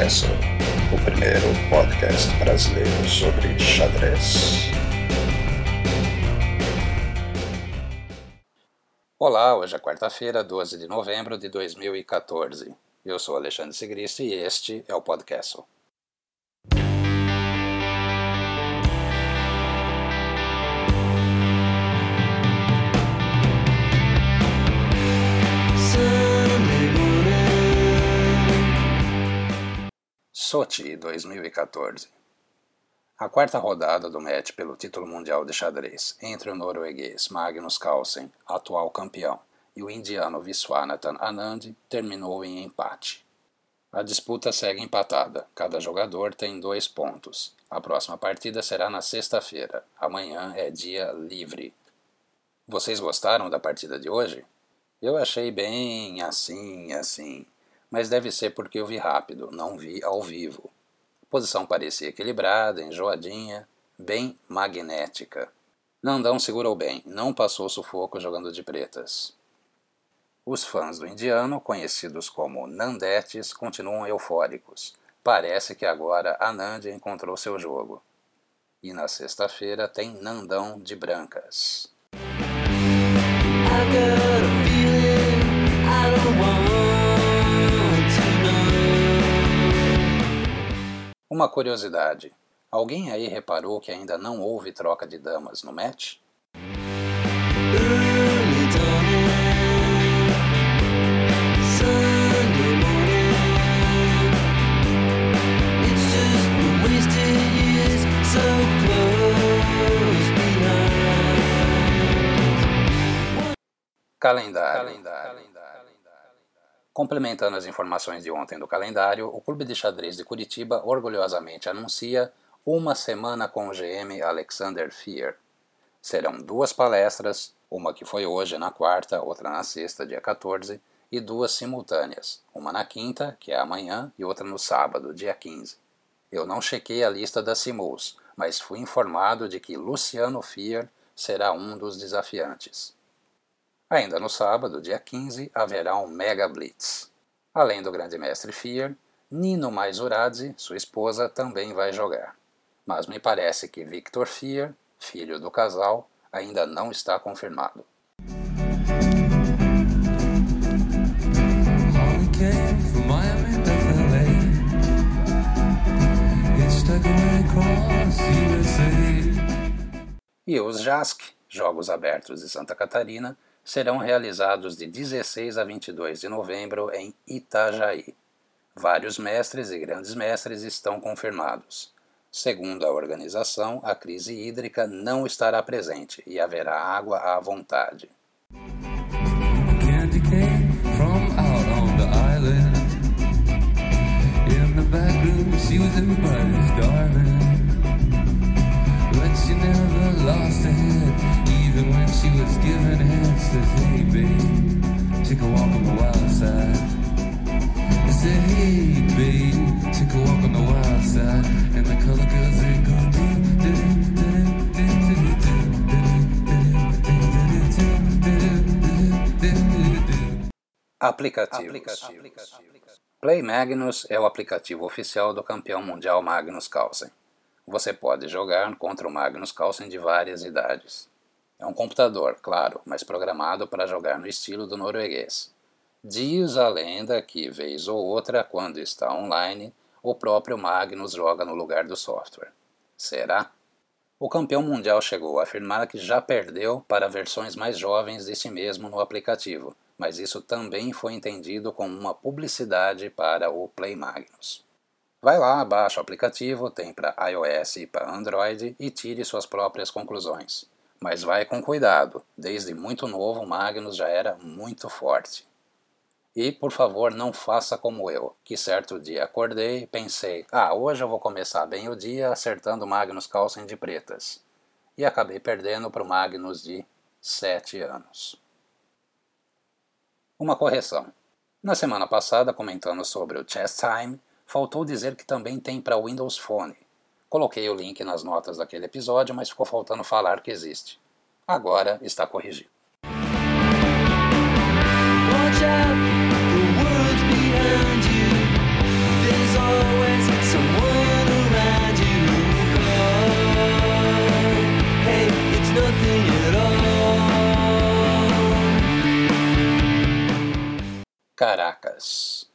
Podcast, o primeiro podcast brasileiro sobre xadrez. Olá, hoje é quarta-feira, 12 de novembro de 2014. Eu sou Alexandre Sigrist e este é o podcast. Sochi 2014 A quarta rodada do match pelo título mundial de xadrez entre o norueguês Magnus Carlsen, atual campeão, e o indiano Viswanathan Anand terminou em empate. A disputa segue empatada, cada jogador tem dois pontos. A próxima partida será na sexta-feira, amanhã é dia livre. Vocês gostaram da partida de hoje? Eu achei bem assim, assim mas deve ser porque eu vi rápido, não vi ao vivo. A posição parecia equilibrada, enjoadinha, bem magnética. Nandão segurou bem, não passou sufoco jogando de pretas. Os fãs do indiano, conhecidos como Nandetes, continuam eufóricos. Parece que agora Anand encontrou seu jogo. E na sexta-feira tem Nandão de brancas. Uma curiosidade: alguém aí reparou que ainda não houve troca de damas no match? Calendário. Calendário. Complementando as informações de ontem do calendário, o Clube de Xadrez de Curitiba orgulhosamente anuncia uma semana com o GM Alexander Fier. Serão duas palestras, uma que foi hoje na quarta, outra na sexta, dia 14, e duas simultâneas, uma na quinta, que é amanhã, e outra no sábado, dia 15. Eu não chequei a lista das simuls, mas fui informado de que Luciano Fier será um dos desafiantes. Ainda no sábado, dia 15, haverá um Mega Blitz. Além do grande mestre Fier, Nino Maizuradze, sua esposa, também vai jogar. Mas me parece que Victor Fier, filho do casal, ainda não está confirmado. E os JASC, Jogos Abertos de Santa Catarina, serão realizados de 16 a 22 de novembro em Itajaí. Vários mestres e grandes mestres estão confirmados. Segundo a organização, a crise hídrica não estará presente e haverá água à vontade. lost she was giving head. Says, hey babe, take a walk on the wild side. I said, hey babe, take a walk on the wild side. And the color girls they go do do Aplicativos. Play Magnus é o aplicativo oficial do campeão mundial Magnus Carlsen. Você pode jogar contra o Magnus Carlsen de várias idades. É um computador, claro, mas programado para jogar no estilo do norueguês. Diz a lenda que, vez ou outra, quando está online, o próprio Magnus joga no lugar do software. Será? O campeão mundial chegou a afirmar que já perdeu para versões mais jovens de si mesmo no aplicativo, mas isso também foi entendido como uma publicidade para o Play Magnus. Vai lá, baixa o aplicativo, tem para iOS e para Android e tire suas próprias conclusões. Mas vai com cuidado, desde muito novo Magnus já era muito forte. E, por favor, não faça como eu, que certo dia acordei e pensei, ah, hoje eu vou começar bem o dia acertando Magnus Carlsen de pretas. E acabei perdendo para o Magnus de 7 anos. Uma correção. Na semana passada, comentando sobre o Chess Time, faltou dizer que também tem para Windows Phone, Coloquei o link nas notas daquele episódio, mas ficou faltando falar que existe. Agora está corrigido. Caracas.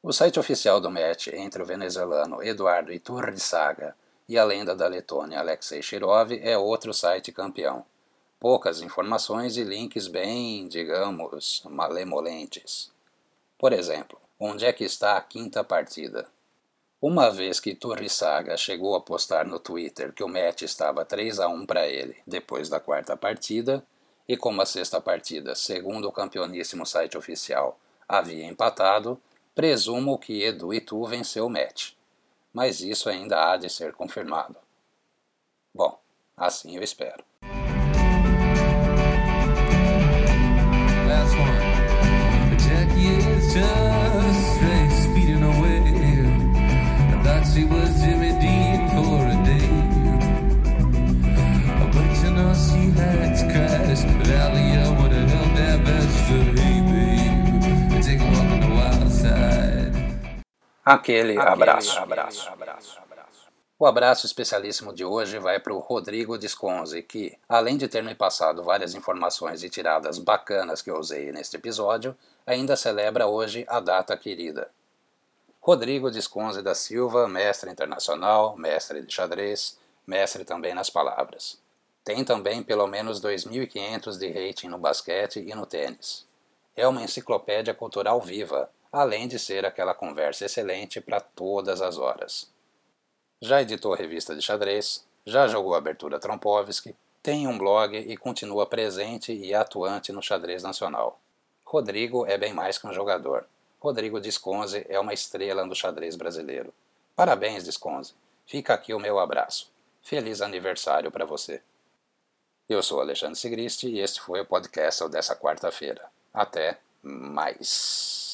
O site oficial do match entre o venezuelano Eduardo Iturrizaga e a lenda da Letônia Alexei Shirov é outro site campeão. Poucas informações e links bem, digamos, malemolentes. Por exemplo, onde é que está a quinta partida? Uma vez que Turrisaga chegou a postar no Twitter que o match estava 3 a 1 para ele depois da quarta partida, e como a sexta partida, segundo o campeoníssimo site oficial, havia empatado, presumo que Edu e Tu venceu o match. Mas isso ainda há de ser confirmado. Bom, assim eu espero. Aquele, Aquele abraço. abraço. O abraço especialíssimo de hoje vai para o Rodrigo Disconze, que, além de ter me passado várias informações e tiradas bacanas que eu usei neste episódio, ainda celebra hoje a data querida, Rodrigo Disconze da Silva, mestre internacional, mestre de xadrez, mestre também nas palavras. Tem também pelo menos 2.500 de rating no basquete e no tênis. É uma enciclopédia cultural viva, além de ser aquela conversa excelente para todas as horas. Já editou revista de xadrez, já jogou abertura Trompovski, tem um blog e continua presente e atuante no xadrez nacional. Rodrigo é bem mais que um jogador. Rodrigo Disconze é uma estrela no xadrez brasileiro. Parabéns, Disconze. Fica aqui o meu abraço. Feliz aniversário para você. Eu sou Alexandre Sigristi e este foi o podcast dessa quarta-feira. Até mais.